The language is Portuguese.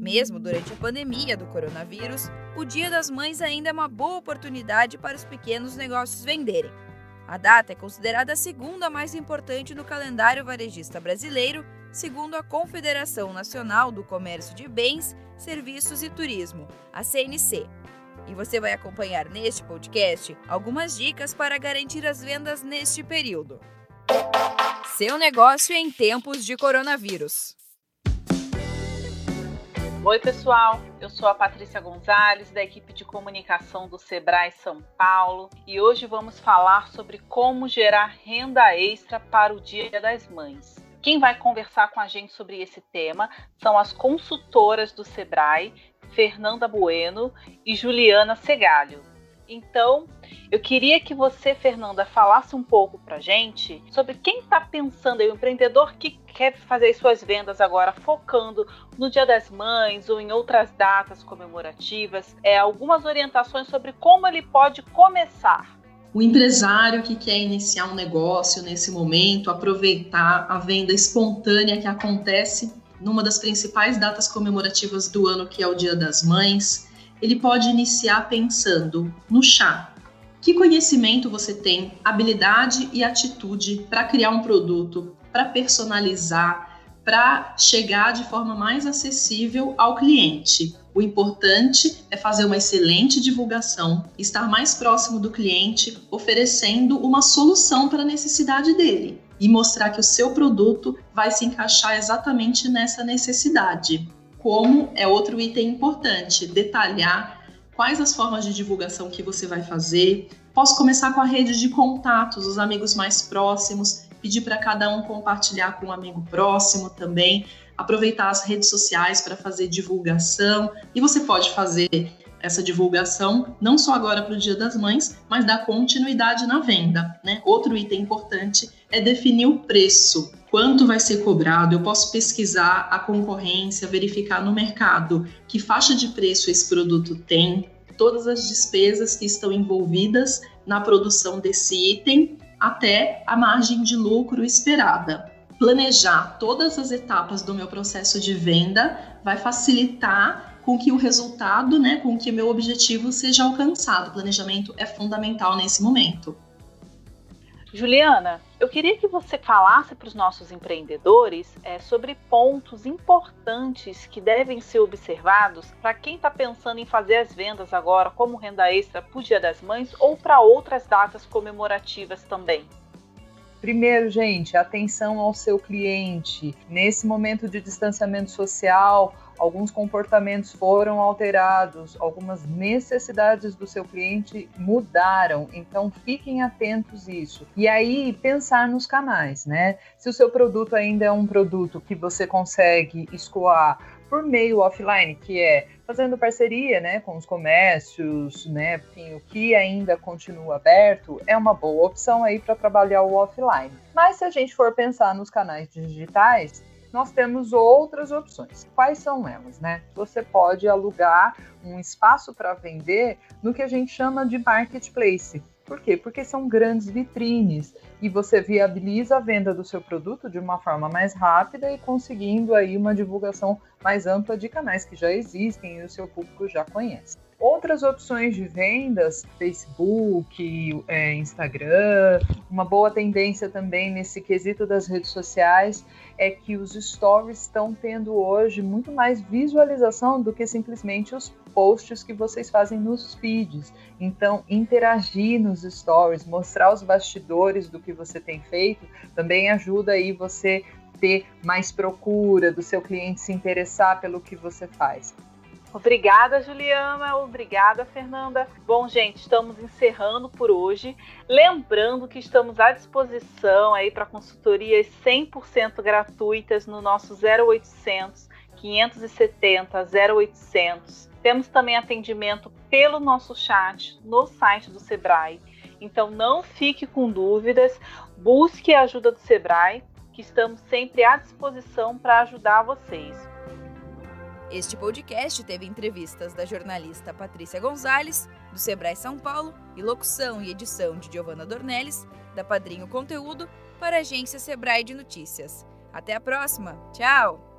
Mesmo durante a pandemia do coronavírus, o Dia das Mães ainda é uma boa oportunidade para os pequenos negócios venderem. A data é considerada a segunda mais importante no calendário varejista brasileiro, segundo a Confederação Nacional do Comércio de Bens, Serviços e Turismo, a CNC. E você vai acompanhar neste podcast algumas dicas para garantir as vendas neste período. Seu negócio em tempos de coronavírus. Oi, pessoal. Eu sou a Patrícia Gonzalez, da equipe de comunicação do Sebrae São Paulo, e hoje vamos falar sobre como gerar renda extra para o Dia das Mães. Quem vai conversar com a gente sobre esse tema são as consultoras do Sebrae, Fernanda Bueno e Juliana Segalho. Então, eu queria que você, Fernanda, falasse um pouco para gente sobre quem está pensando aí, o empreendedor que quer fazer suas vendas agora focando no Dia das Mães ou em outras datas comemorativas, é, algumas orientações sobre como ele pode começar. O empresário que quer iniciar um negócio nesse momento, aproveitar a venda espontânea que acontece numa das principais datas comemorativas do ano, que é o Dia das Mães, ele pode iniciar pensando no chá. Que conhecimento você tem, habilidade e atitude para criar um produto, para personalizar, para chegar de forma mais acessível ao cliente? O importante é fazer uma excelente divulgação, estar mais próximo do cliente, oferecendo uma solução para a necessidade dele e mostrar que o seu produto vai se encaixar exatamente nessa necessidade como é outro item importante, detalhar quais as formas de divulgação que você vai fazer. Posso começar com a rede de contatos, os amigos mais próximos, pedir para cada um compartilhar com um amigo próximo também, aproveitar as redes sociais para fazer divulgação. E você pode fazer essa divulgação não só agora para o Dia das Mães, mas dar continuidade na venda. Né? Outro item importante é definir o preço quanto vai ser cobrado, eu posso pesquisar a concorrência, verificar no mercado que faixa de preço esse produto tem, todas as despesas que estão envolvidas na produção desse item, até a margem de lucro esperada. Planejar todas as etapas do meu processo de venda vai facilitar com que o resultado, né, com que meu objetivo seja alcançado. O planejamento é fundamental nesse momento. Juliana, eu queria que você falasse para os nossos empreendedores é, sobre pontos importantes que devem ser observados para quem está pensando em fazer as vendas agora como renda extra para o Dia das Mães ou para outras datas comemorativas também. Primeiro, gente, atenção ao seu cliente. Nesse momento de distanciamento social, alguns comportamentos foram alterados, algumas necessidades do seu cliente mudaram, então fiquem atentos isso. E aí pensar nos canais, né? Se o seu produto ainda é um produto que você consegue escoar por meio offline, que é fazendo parceria, né, com os comércios, né, enfim, o que ainda continua aberto, é uma boa opção aí para trabalhar o offline. Mas se a gente for pensar nos canais digitais, nós temos outras opções. Quais são elas, né? Você pode alugar um espaço para vender no que a gente chama de marketplace. Por quê? Porque são grandes vitrines e você viabiliza a venda do seu produto de uma forma mais rápida e conseguindo aí uma divulgação mais ampla de canais que já existem e o seu público já conhece. Outras opções de vendas, Facebook, é, Instagram, uma boa tendência também nesse quesito das redes sociais é que os stories estão tendo hoje muito mais visualização do que simplesmente os posts que vocês fazem nos feeds. Então, interagir nos stories, mostrar os bastidores do que você tem feito, também ajuda aí você ter mais procura do seu cliente se interessar pelo que você faz. Obrigada, Juliana. Obrigada, Fernanda. Bom, gente, estamos encerrando por hoje. Lembrando que estamos à disposição aí para consultorias 100% gratuitas no nosso 0800 570 0800. Temos também atendimento pelo nosso chat no site do Sebrae. Então não fique com dúvidas, busque a ajuda do Sebrae, que estamos sempre à disposição para ajudar vocês. Este podcast teve entrevistas da jornalista Patrícia Gonzalez, do Sebrae São Paulo, e locução e edição de Giovanna Dornelles, da Padrinho Conteúdo, para a agência Sebrae de Notícias. Até a próxima! Tchau!